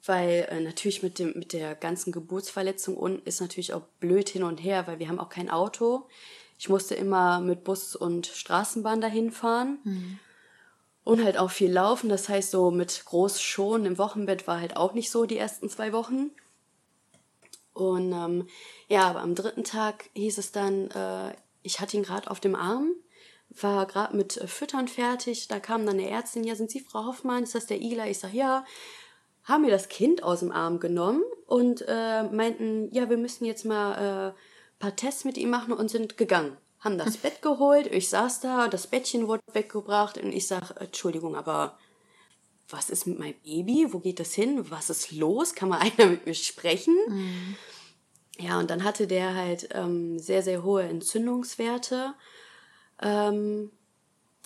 weil äh, natürlich mit dem mit der ganzen Geburtsverletzung und ist natürlich auch blöd hin und her, weil wir haben auch kein Auto. Ich musste immer mit Bus und Straßenbahn dahin fahren. Mhm. Und halt auch viel laufen. Das heißt, so mit groß schon im Wochenbett war halt auch nicht so die ersten zwei Wochen. Und ähm, ja, aber am dritten Tag hieß es dann, äh, ich hatte ihn gerade auf dem Arm, war gerade mit äh, Füttern fertig. Da kam dann eine Ärztin, ja, sind Sie Frau Hoffmann? Ist das der Igler? Ich sag, ja haben mir das Kind aus dem Arm genommen und äh, meinten, ja, wir müssen jetzt mal äh, paar Tests mit ihm machen und sind gegangen. Haben das Bett geholt, ich saß da, das Bettchen wurde weggebracht und ich sag, Entschuldigung, aber was ist mit meinem Baby? Wo geht das hin? Was ist los? Kann mal <laughs> einer mit mir sprechen? Mhm. Ja, und dann hatte der halt ähm, sehr, sehr hohe Entzündungswerte ähm,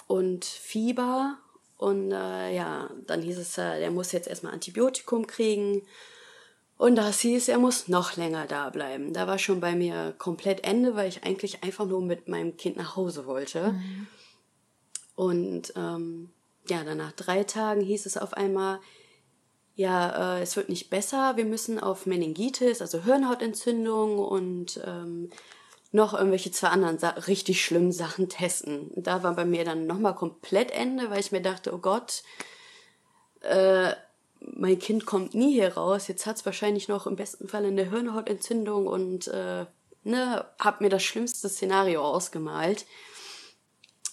und Fieber und äh, ja, dann hieß es, äh, der muss jetzt erstmal Antibiotikum kriegen. Und das hieß, er muss noch länger da bleiben. Da war schon bei mir komplett Ende, weil ich eigentlich einfach nur mit meinem Kind nach Hause wollte. Mhm. Und ähm, ja, dann nach drei Tagen hieß es auf einmal, ja, äh, es wird nicht besser, wir müssen auf Meningitis, also Hirnhautentzündung und ähm, noch irgendwelche zwei anderen richtig schlimmen Sachen testen. Da war bei mir dann nochmal komplett Ende, weil ich mir dachte, oh Gott, äh, mein Kind kommt nie hier raus. Jetzt hat es wahrscheinlich noch im besten Fall eine Hirnhautentzündung und äh, ne, hab mir das schlimmste Szenario ausgemalt.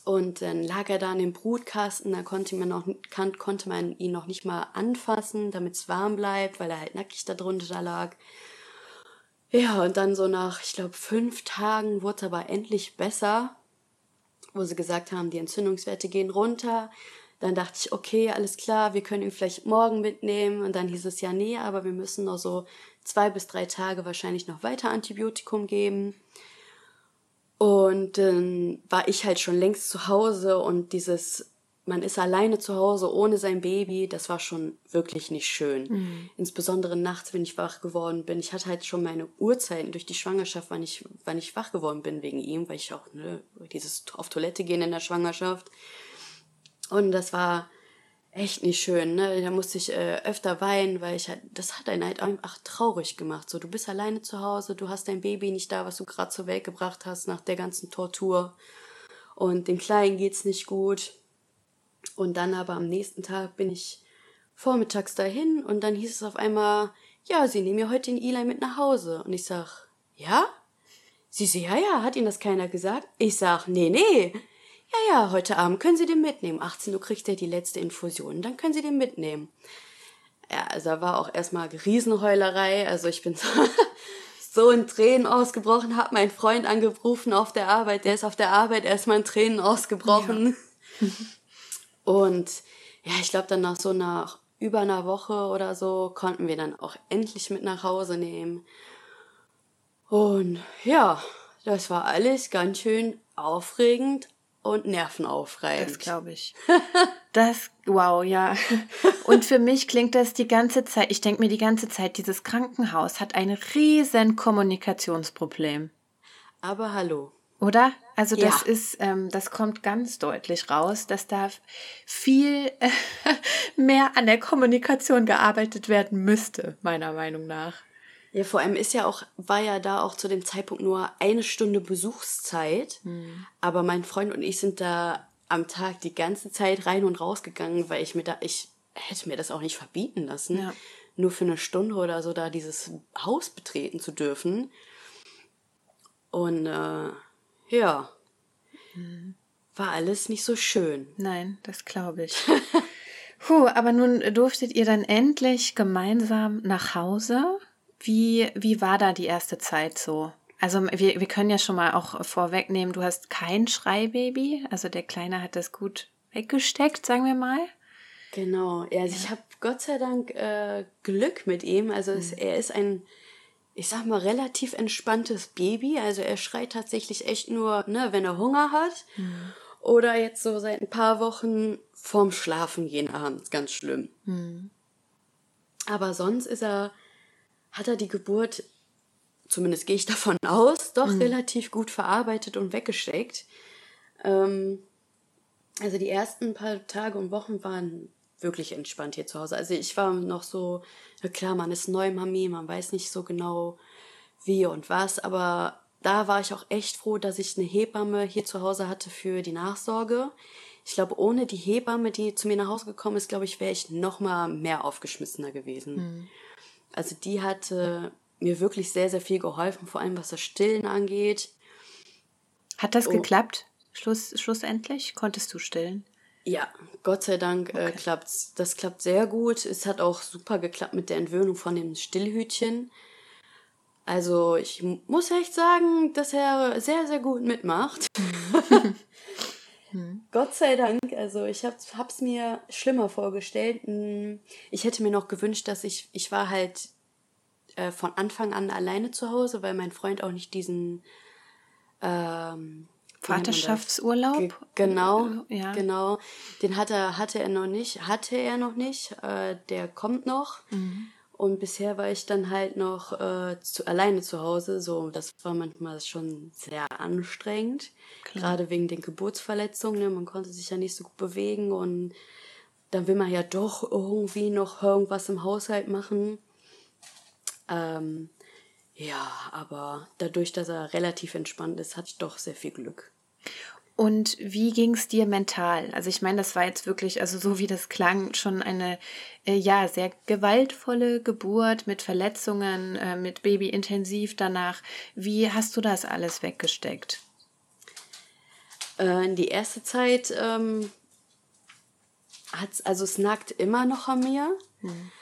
Und dann lag er da in dem Brutkasten, da konnte man, noch, kann, konnte man ihn noch nicht mal anfassen, damit es warm bleibt, weil er halt nackig da drunter lag. Ja, und dann so nach, ich glaube, fünf Tagen wurde es aber endlich besser, wo sie gesagt haben, die Entzündungswerte gehen runter. Dann dachte ich, okay, alles klar, wir können ihn vielleicht morgen mitnehmen. Und dann hieß es ja, nee, aber wir müssen noch so zwei bis drei Tage wahrscheinlich noch weiter Antibiotikum geben. Und dann war ich halt schon längst zu Hause und dieses man ist alleine zu Hause ohne sein Baby, das war schon wirklich nicht schön. Mhm. Insbesondere nachts, wenn ich wach geworden bin. Ich hatte halt schon meine Uhrzeiten durch die Schwangerschaft, wann ich, wann ich wach geworden bin wegen ihm, weil ich auch, ne, dieses auf Toilette gehen in der Schwangerschaft. Und das war echt nicht schön, ne? Da musste ich äh, öfter weinen, weil ich halt, das hat einen halt einfach traurig gemacht. So, du bist alleine zu Hause, du hast dein Baby nicht da, was du gerade zur Welt gebracht hast nach der ganzen Tortur. Und dem Kleinen geht's nicht gut und dann aber am nächsten Tag bin ich vormittags dahin und dann hieß es auf einmal, ja, Sie nehmen ja heute den Eli mit nach Hause. Und ich sag, ja? Sie so, ja, ja, hat Ihnen das keiner gesagt? Ich sag, nee, nee. Ja, ja, heute Abend können Sie den mitnehmen. 18 Uhr kriegt er die letzte Infusion, dann können Sie den mitnehmen. Ja, also da war auch erstmal Riesenheulerei. Also ich bin <laughs> so, so in Tränen ausgebrochen, hab meinen Freund angerufen auf der Arbeit. Der ist auf der Arbeit erstmal in Tränen ausgebrochen. Ja. <laughs> Und ja, ich glaube, dann nach so nach über einer Woche oder so konnten wir dann auch endlich mit nach Hause nehmen. Und ja, das war alles ganz schön aufregend und nervenaufreibend. Das glaube ich. Das, wow, ja. Und für mich klingt das die ganze Zeit, ich denke mir die ganze Zeit, dieses Krankenhaus hat ein riesen Kommunikationsproblem. Aber hallo. Oder? Also das ja. ist, ähm, das kommt ganz deutlich raus, dass da viel <laughs> mehr an der Kommunikation gearbeitet werden müsste, meiner Meinung nach. Ja, vor allem ist ja auch, war ja da auch zu dem Zeitpunkt nur eine Stunde Besuchszeit. Mhm. Aber mein Freund und ich sind da am Tag die ganze Zeit rein und raus gegangen, weil ich mir da, ich hätte mir das auch nicht verbieten lassen, ja. nur für eine Stunde oder so da dieses Haus betreten zu dürfen. Und äh, ja, mhm. war alles nicht so schön. Nein, das glaube ich. <laughs> Puh, aber nun durftet ihr dann endlich gemeinsam nach Hause. Wie, wie war da die erste Zeit so? Also wir, wir können ja schon mal auch vorwegnehmen, du hast kein Schreibaby, also der Kleine hat das gut weggesteckt, sagen wir mal. Genau, ja, also ja. ich habe Gott sei Dank äh, Glück mit ihm. Also es, mhm. er ist ein, ich sag mal, relativ entspanntes Baby. Also er schreit tatsächlich echt nur, ne, wenn er Hunger hat. Mhm. Oder jetzt so seit ein paar Wochen vorm Schlafengehen abends, ganz schlimm. Mhm. Aber sonst ist er, hat er die Geburt zumindest gehe ich davon <laughs> aus, doch mhm. relativ gut verarbeitet und weggesteckt. Ähm, also die ersten paar Tage und Wochen waren wirklich entspannt hier zu Hause. Also ich war noch so, klar, man ist neu Mami, man weiß nicht so genau wie und was, aber da war ich auch echt froh, dass ich eine Hebamme hier zu Hause hatte für die Nachsorge. Ich glaube, ohne die Hebamme, die zu mir nach Hause gekommen ist, glaube ich, wäre ich noch mal mehr aufgeschmissener gewesen. Mhm. Also die hatte mir wirklich sehr, sehr viel geholfen, vor allem was das Stillen angeht. Hat das oh. geklappt? Schluss, schlussendlich? Konntest du stillen? Ja, Gott sei Dank äh, okay. äh, klappt's. Das klappt sehr gut. Es hat auch super geklappt mit der Entwöhnung von dem Stillhütchen. Also ich muss echt sagen, dass er sehr, sehr gut mitmacht. <laughs> <laughs> Hm. Gott sei Dank, also ich habe es mir schlimmer vorgestellt. Hm, ich hätte mir noch gewünscht, dass ich, ich war halt äh, von Anfang an alleine zu Hause, weil mein Freund auch nicht diesen ähm, Vaterschaftsurlaub? Ge genau, äh, ja. genau. Den hatte, hatte er noch nicht, hatte er noch nicht. Äh, der kommt noch. Mhm. Und bisher war ich dann halt noch äh, zu, alleine zu Hause. So, das war manchmal schon sehr anstrengend. Klar. Gerade wegen den Geburtsverletzungen. Ne? Man konnte sich ja nicht so gut bewegen und dann will man ja doch irgendwie noch irgendwas im Haushalt machen. Ähm, ja, aber dadurch, dass er relativ entspannt ist, hatte ich doch sehr viel Glück. Und wie ging es dir mental? Also ich meine, das war jetzt wirklich, also so wie das klang, schon eine äh, ja sehr gewaltvolle Geburt mit Verletzungen, äh, mit Baby intensiv danach. Wie hast du das alles weggesteckt? Äh, die erste Zeit ähm, hat's, also es nagt immer noch an mir. Hm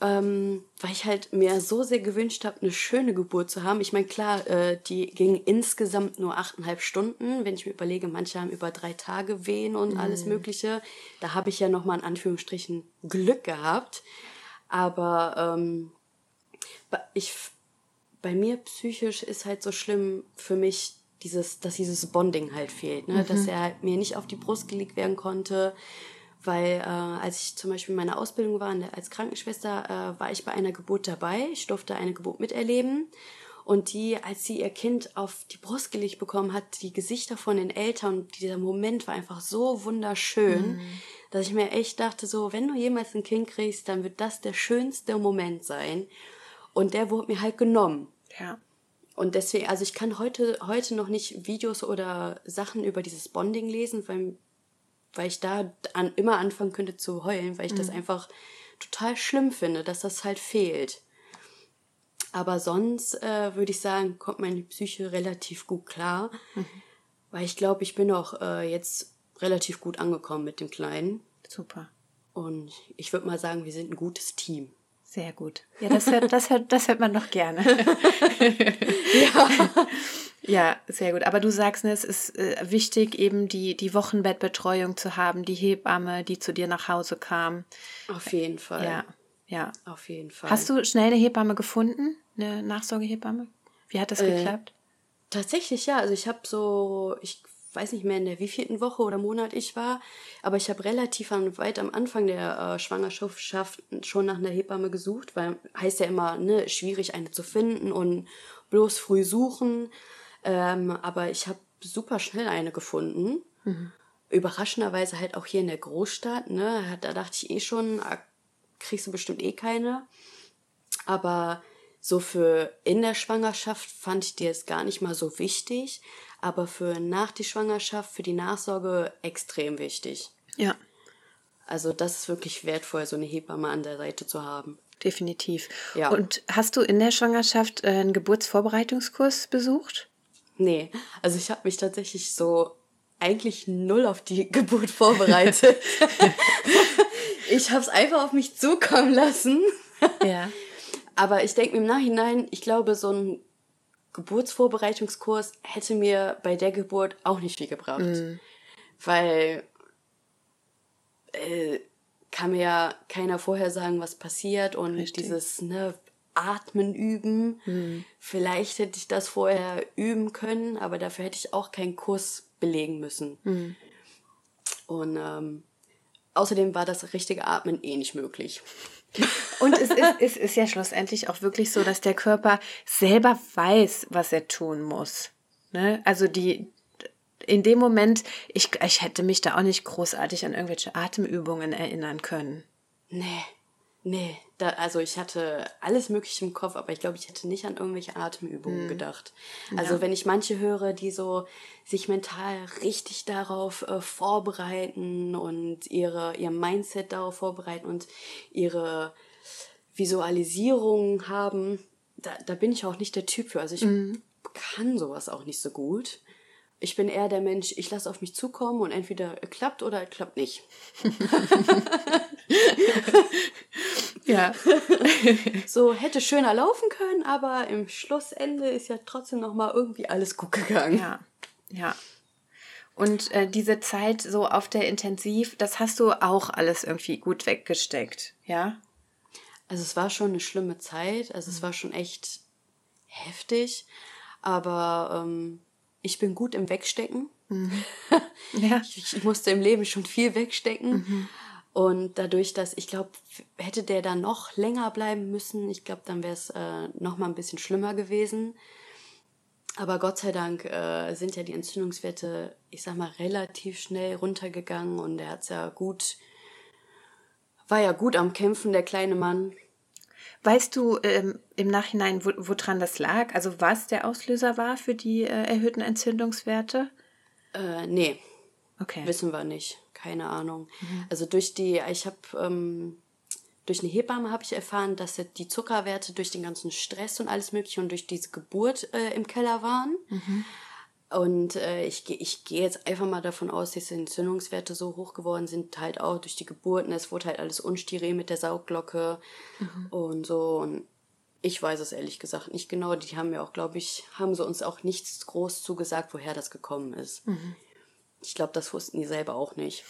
ähm, weil ich halt mir so sehr gewünscht habe, eine schöne Geburt zu haben. Ich meine, klar, äh, die ging insgesamt nur achteinhalb Stunden. Wenn ich mir überlege, manche haben über drei Tage Wehen und mhm. alles Mögliche. Da habe ich ja nochmal in Anführungsstrichen Glück gehabt. Aber ähm, ich, bei mir psychisch ist halt so schlimm für mich, dieses, dass dieses Bonding halt fehlt. Ne? Mhm. Dass er halt mir nicht auf die Brust gelegt werden konnte weil äh, als ich zum Beispiel in meiner Ausbildung war als Krankenschwester, äh, war ich bei einer Geburt dabei. Ich durfte eine Geburt miterleben. Und die, als sie ihr Kind auf die Brust gelegt bekommen hat, die Gesichter von den Eltern, dieser Moment war einfach so wunderschön, mhm. dass ich mir echt dachte, so, wenn du jemals ein Kind kriegst, dann wird das der schönste Moment sein. Und der wurde mir halt genommen. Ja. Und deswegen, also ich kann heute, heute noch nicht Videos oder Sachen über dieses Bonding lesen, weil weil ich da an, immer anfangen könnte zu heulen, weil ich mhm. das einfach total schlimm finde, dass das halt fehlt. Aber sonst äh, würde ich sagen, kommt meine Psyche relativ gut klar, mhm. weil ich glaube, ich bin auch äh, jetzt relativ gut angekommen mit dem Kleinen. Super. Und ich würde mal sagen, wir sind ein gutes Team. Sehr gut. Ja, das hört, das hört, das hört man noch gerne. <laughs> <laughs> ja. Ja, sehr gut. Aber du sagst, ne, es ist äh, wichtig, eben die, die Wochenbettbetreuung zu haben, die Hebamme, die zu dir nach Hause kam. Auf jeden Fall. Ja, ja. Auf jeden Fall. Hast du schnell eine Hebamme gefunden? Eine Nachsorgehebamme? Wie hat das äh, geklappt? Tatsächlich ja. Also ich habe so, ich weiß nicht mehr in der wievielten Woche oder Monat ich war, aber ich habe relativ an, weit am Anfang der äh, Schwangerschaft schon nach einer Hebamme gesucht, weil heißt ja immer, ne, schwierig eine zu finden und bloß früh suchen. Ähm, aber ich habe super schnell eine gefunden. Mhm. Überraschenderweise halt auch hier in der Großstadt, ne? Da dachte ich eh schon, ah, kriegst du bestimmt eh keine. Aber so für in der Schwangerschaft fand ich die jetzt gar nicht mal so wichtig aber für nach die Schwangerschaft, für die Nachsorge extrem wichtig. Ja. Also das ist wirklich wertvoll, so eine Hebamme an der Seite zu haben. Definitiv. Ja. Und hast du in der Schwangerschaft äh, einen Geburtsvorbereitungskurs besucht? Nee, also ich habe mich tatsächlich so eigentlich null auf die <laughs> Geburt vorbereitet. <laughs> ich habe es einfach auf mich zukommen lassen. Ja. <laughs> Aber ich denke im Nachhinein, ich glaube, so ein Geburtsvorbereitungskurs hätte mir bei der Geburt auch nicht viel gebracht. Mhm. Weil äh, kann mir ja keiner vorher sagen, was passiert und Richtig. dieses ne, Atmen üben. Mhm. Vielleicht hätte ich das vorher üben können, aber dafür hätte ich auch keinen Kurs belegen müssen. Mhm. Und ähm, außerdem war das richtige Atmen eh nicht möglich. Und es ist, es ist ja schlussendlich auch wirklich so, dass der Körper selber weiß, was er tun muss. Ne? Also die, in dem Moment, ich, ich hätte mich da auch nicht großartig an irgendwelche Atemübungen erinnern können. Nee, nee. Da, also ich hatte alles Mögliche im Kopf, aber ich glaube, ich hätte nicht an irgendwelche Atemübungen hm. gedacht. Also ja. wenn ich manche höre, die so sich mental richtig darauf äh, vorbereiten und ihre, ihr Mindset darauf vorbereiten und ihre Visualisierung haben, da, da bin ich auch nicht der Typ für. Also ich mhm. kann sowas auch nicht so gut. Ich bin eher der Mensch, ich lasse auf mich zukommen und entweder klappt oder klappt nicht. <laughs> ja. <laughs> so hätte schöner laufen können, aber im Schlussende ist ja trotzdem noch mal irgendwie alles gut gegangen. Ja. Ja. Und äh, diese Zeit so auf der Intensiv, das hast du auch alles irgendwie gut weggesteckt, ja? Also es war schon eine schlimme Zeit, also es war schon echt heftig, aber ähm, ich bin gut im Wegstecken. Mhm. <laughs> Ja. ich, ich, musste im Leben schon viel wegstecken. Mhm. Und dadurch, dass ich glaube, hätte der da noch länger bleiben müssen, ich glaube, dann wäre es äh, noch mal ein bisschen schlimmer gewesen. Aber Gott sei Dank äh, sind ja die Entzündungswerte, ich sag mal, relativ schnell runtergegangen und er hat's ja gut, war ja gut am Kämpfen, der kleine Mann. Weißt du ähm, im Nachhinein, wo, woran das lag? Also was der Auslöser war für die äh, erhöhten Entzündungswerte? Äh, nee. Okay. Wissen wir nicht. Keine Ahnung. Mhm. Also durch die, ich habe ähm, durch eine Hebamme habe ich erfahren, dass die Zuckerwerte durch den ganzen Stress und alles Mögliche und durch diese Geburt äh, im Keller waren. Mhm. Und äh, ich, ich gehe jetzt einfach mal davon aus, dass die Entzündungswerte so hoch geworden sind, halt auch durch die Geburten. Es wurde halt alles unsteril mit der Saugglocke mhm. und so. Und ich weiß es ehrlich gesagt nicht genau. Die haben ja auch, glaube ich, haben sie uns auch nichts groß zugesagt, woher das gekommen ist. Mhm. Ich glaube, das wussten die selber auch nicht.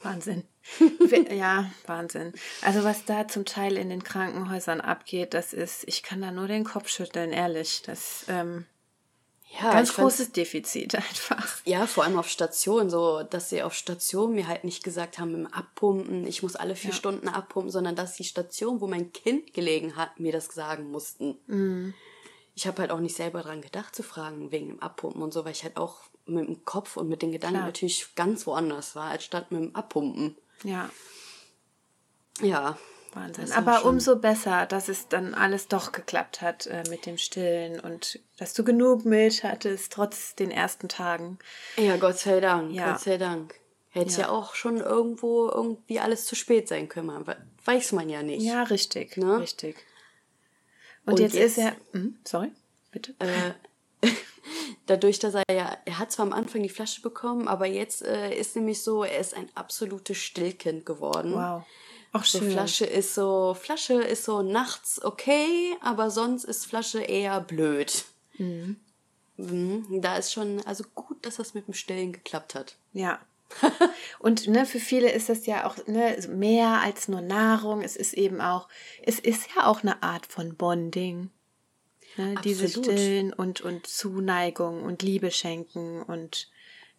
Wahnsinn. <laughs> ja, Wahnsinn. Also was da zum Teil in den Krankenhäusern abgeht, das ist, ich kann da nur den Kopf schütteln, ehrlich. Das ähm, ja, ganz großes Defizit <laughs> einfach. Ja, vor allem auf Station, so dass sie auf Station mir halt nicht gesagt haben, im Abpumpen, ich muss alle vier ja. Stunden abpumpen, sondern dass die Station, wo mein Kind gelegen hat, mir das sagen mussten. Mhm. Ich habe halt auch nicht selber dran gedacht zu fragen wegen dem Abpumpen und so, weil ich halt auch mit dem Kopf und mit den Gedanken Klar. natürlich ganz woanders war, als statt mit dem Abpumpen. Ja. Ja. Wahnsinn. Aber umso besser, dass es dann alles doch geklappt hat äh, mit dem Stillen und dass du genug Milch hattest, trotz den ersten Tagen. Ja, Gott sei Dank. Ja. Gott sei Dank. Hätte ja. ja auch schon irgendwo irgendwie alles zu spät sein können. Weiß man ja nicht. Ja, richtig. Ne? Richtig. Und, und jetzt, jetzt, ist er. Hm, sorry, bitte. Äh, <laughs> dadurch, dass er ja, er hat zwar am Anfang die Flasche bekommen, aber jetzt äh, ist nämlich so, er ist ein absolutes Stillkind geworden. Wow. So schön. Flasche ist so, Flasche ist so nachts okay, aber sonst ist Flasche eher blöd. Mhm. Mhm, da ist schon, also gut, dass das mit dem Stillen geklappt hat. Ja. <laughs> und ne, für viele ist das ja auch ne, mehr als nur Nahrung. Es ist eben auch, es ist ja auch eine Art von Bonding. Ne, diese Stillen und, und Zuneigung und Liebe schenken und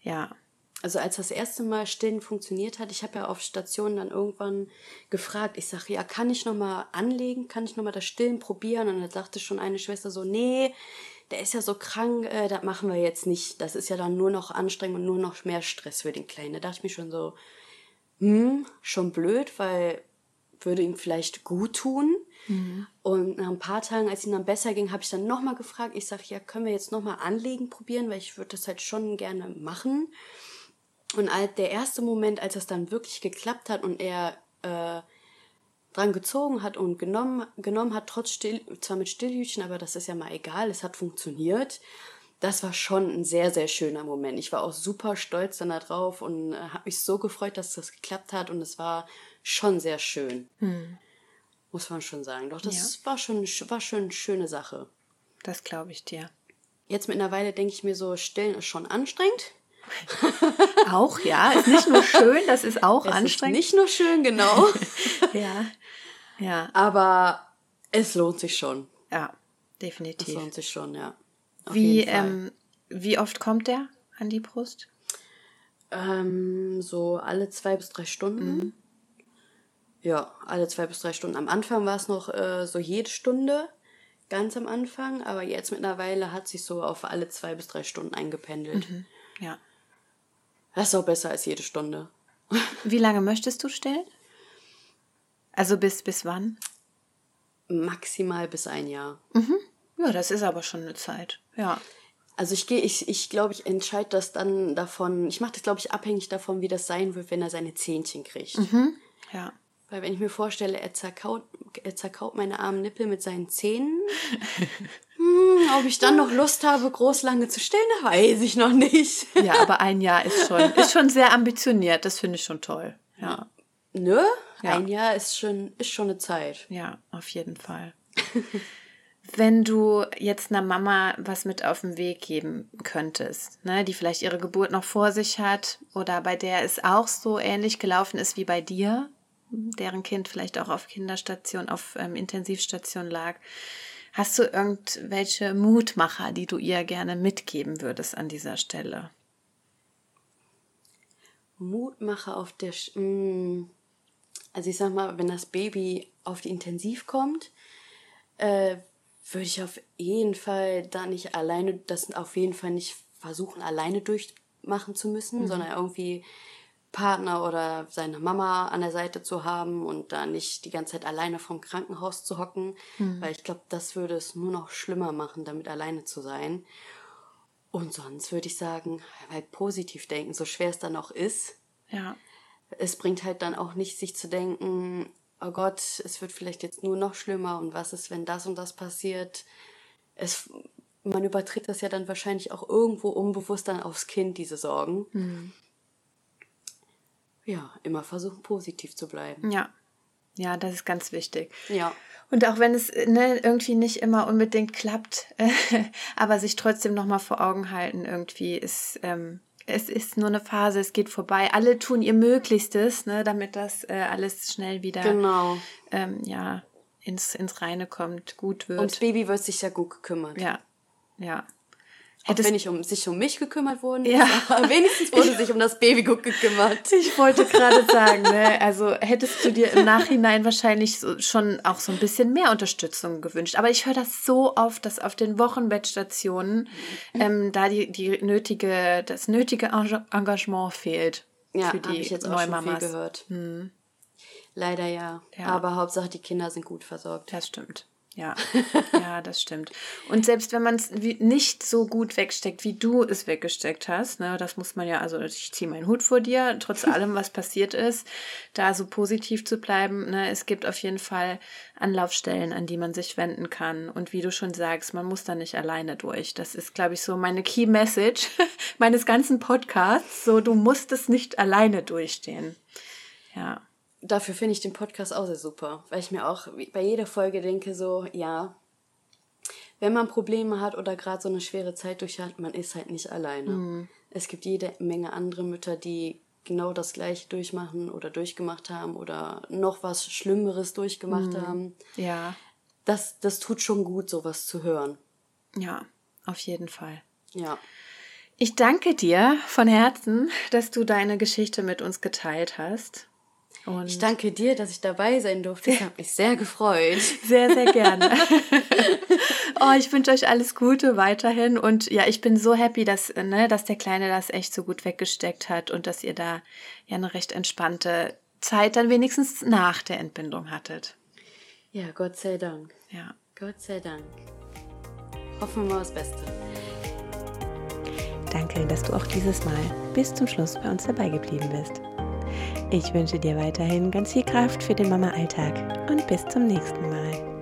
ja. Also als das erste Mal Stillen funktioniert hat, ich habe ja auf Station dann irgendwann gefragt, ich sage, ja, kann ich nochmal anlegen, kann ich nochmal das Stillen probieren? Und dann sagte schon eine Schwester so, nee, der ist ja so krank, äh, das machen wir jetzt nicht. Das ist ja dann nur noch anstrengend und nur noch mehr Stress für den Kleinen. Da dachte ich mir schon so, hm, schon blöd, weil würde ihm vielleicht gut tun. Mhm. Und nach ein paar Tagen, als ihm dann besser ging, habe ich dann nochmal gefragt. Ich sage, ja, können wir jetzt nochmal anlegen probieren, weil ich würde das halt schon gerne machen. Und als der erste Moment, als es dann wirklich geklappt hat und er äh, dran gezogen hat und genommen, genommen hat, trotz Still, zwar mit Stillhütchen, aber das ist ja mal egal, es hat funktioniert. Das war schon ein sehr, sehr schöner Moment. Ich war auch super stolz dann darauf und äh, habe mich so gefreut, dass das geklappt hat und es war schon sehr schön. Hm. Muss man schon sagen. Doch, das ja. war, schon, war schon eine schöne Sache. Das glaube ich dir. Jetzt mittlerweile denke ich mir so, Stillen ist schon anstrengend. <laughs> auch, ja. Ist nicht nur schön, das ist auch es anstrengend. Ist nicht nur schön, genau. <laughs> ja. Ja. Aber es lohnt sich schon. Ja, definitiv. Es lohnt sich schon, ja. Auf wie, ähm, wie oft kommt der an die Brust? Ähm, so alle zwei bis drei Stunden. Mhm. Ja, alle zwei bis drei Stunden. Am Anfang war es noch äh, so jede Stunde, ganz am Anfang, aber jetzt mittlerweile hat sich so auf alle zwei bis drei Stunden eingependelt. Mhm. Ja. Das ist auch besser als jede Stunde. <laughs> Wie lange möchtest du stillen? Also bis, bis wann? Maximal bis ein Jahr. Mhm. Ja, das ist aber schon eine Zeit. Ja. Also ich gehe, ich, ich glaube, ich entscheide das dann davon, ich mache das, glaube ich, abhängig davon, wie das sein wird, wenn er seine Zähnchen kriegt. Mhm. Ja. Weil wenn ich mir vorstelle, er zerkaut, er zerkaut meine armen Nippel mit seinen Zähnen, <laughs> hm, ob ich dann noch Lust habe, groß lange zu stillen, weiß ich noch nicht. ja, aber ein Jahr ist schon, ist schon sehr ambitioniert, das finde ich schon toll. Ja. Ne? Ja. Ein Jahr ist schon, ist schon eine Zeit. Ja, auf jeden Fall. Wenn du jetzt einer Mama was mit auf den Weg geben könntest, ne, die vielleicht ihre Geburt noch vor sich hat oder bei der es auch so ähnlich gelaufen ist wie bei dir, deren Kind vielleicht auch auf Kinderstation, auf ähm, Intensivstation lag, hast du irgendwelche Mutmacher, die du ihr gerne mitgeben würdest an dieser Stelle? Mutmacher auf der... Sch mm. Also ich sag mal, wenn das Baby auf die Intensiv kommt, äh, würde ich auf jeden Fall da nicht alleine, das auf jeden Fall nicht versuchen, alleine durchmachen zu müssen, mhm. sondern irgendwie Partner oder seine Mama an der Seite zu haben und da nicht die ganze Zeit alleine vom Krankenhaus zu hocken, mhm. weil ich glaube, das würde es nur noch schlimmer machen, damit alleine zu sein. Und sonst würde ich sagen, halt positiv denken, so schwer es dann auch ist. Ja es bringt halt dann auch nicht, sich zu denken, oh Gott, es wird vielleicht jetzt nur noch schlimmer und was ist, wenn das und das passiert. Es, man übertritt das ja dann wahrscheinlich auch irgendwo unbewusst dann aufs Kind, diese Sorgen. Mhm. Ja, immer versuchen, positiv zu bleiben. Ja. Ja, das ist ganz wichtig. Ja. Und auch wenn es ne, irgendwie nicht immer unbedingt klappt, <laughs> aber sich trotzdem nochmal vor Augen halten, irgendwie ist, ähm, es ist nur eine Phase, es geht vorbei. Alle tun ihr Möglichstes, ne, damit das äh, alles schnell wieder genau. ähm, ja, ins, ins Reine kommt, gut wird. Und das Baby wird sich ja gut gekümmert. Ja, ja. Hättest Auch wenn ich um, sich um mich gekümmert worden ja. <laughs> aber wenigstens wurde sich um das Baby gut gekümmert. <laughs> Ich wollte gerade sagen, ne, also hättest du dir im Nachhinein wahrscheinlich so, schon auch so ein bisschen mehr Unterstützung gewünscht. Aber ich höre das so oft, dass auf den Wochenbettstationen ähm, da die, die nötige, das nötige Engagement fehlt. Ja, habe ich jetzt auch schon viel gehört. Hm. Leider ja. ja. Aber Hauptsache die Kinder sind gut versorgt. Das stimmt. Ja, <laughs> ja, das stimmt. Und selbst wenn man es nicht so gut wegsteckt, wie du es weggesteckt hast, ne, das muss man ja, also ich ziehe meinen Hut vor dir, trotz <laughs> allem, was passiert ist, da so positiv zu bleiben. Ne, es gibt auf jeden Fall Anlaufstellen, an die man sich wenden kann. Und wie du schon sagst, man muss da nicht alleine durch. Das ist, glaube ich, so meine Key Message <laughs> meines ganzen Podcasts. So, du musst es nicht alleine durchstehen. Ja dafür finde ich den Podcast auch sehr super, weil ich mir auch bei jeder Folge denke, so, ja, wenn man Probleme hat oder gerade so eine schwere Zeit durch hat, man ist halt nicht alleine. Mhm. Es gibt jede Menge andere Mütter, die genau das gleiche durchmachen oder durchgemacht haben oder noch was Schlimmeres durchgemacht mhm. haben. Ja. Das, das tut schon gut, sowas zu hören. Ja, auf jeden Fall. Ja. Ich danke dir von Herzen, dass du deine Geschichte mit uns geteilt hast. Und ich danke dir, dass ich dabei sein durfte. Ich habe mich sehr gefreut. <laughs> Sehr, sehr gerne. <laughs> oh, ich wünsche euch alles Gute weiterhin. Und ja, ich bin so happy, dass, ne, dass der Kleine das echt so gut weggesteckt hat und dass ihr da ja eine recht entspannte Zeit dann wenigstens nach der Entbindung hattet. Ja, Gott sei Dank. Ja. Gott sei Dank. Hoffen wir mal das Beste. Danke, dass du auch dieses Mal bis zum Schluss bei uns dabei geblieben bist. Ich wünsche dir weiterhin ganz viel Kraft für den Mama-Alltag und bis zum nächsten Mal.